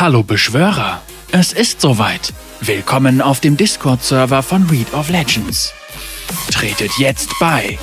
Hallo Beschwörer, es ist soweit. Willkommen auf dem Discord-Server von Read of Legends. Tretet jetzt bei.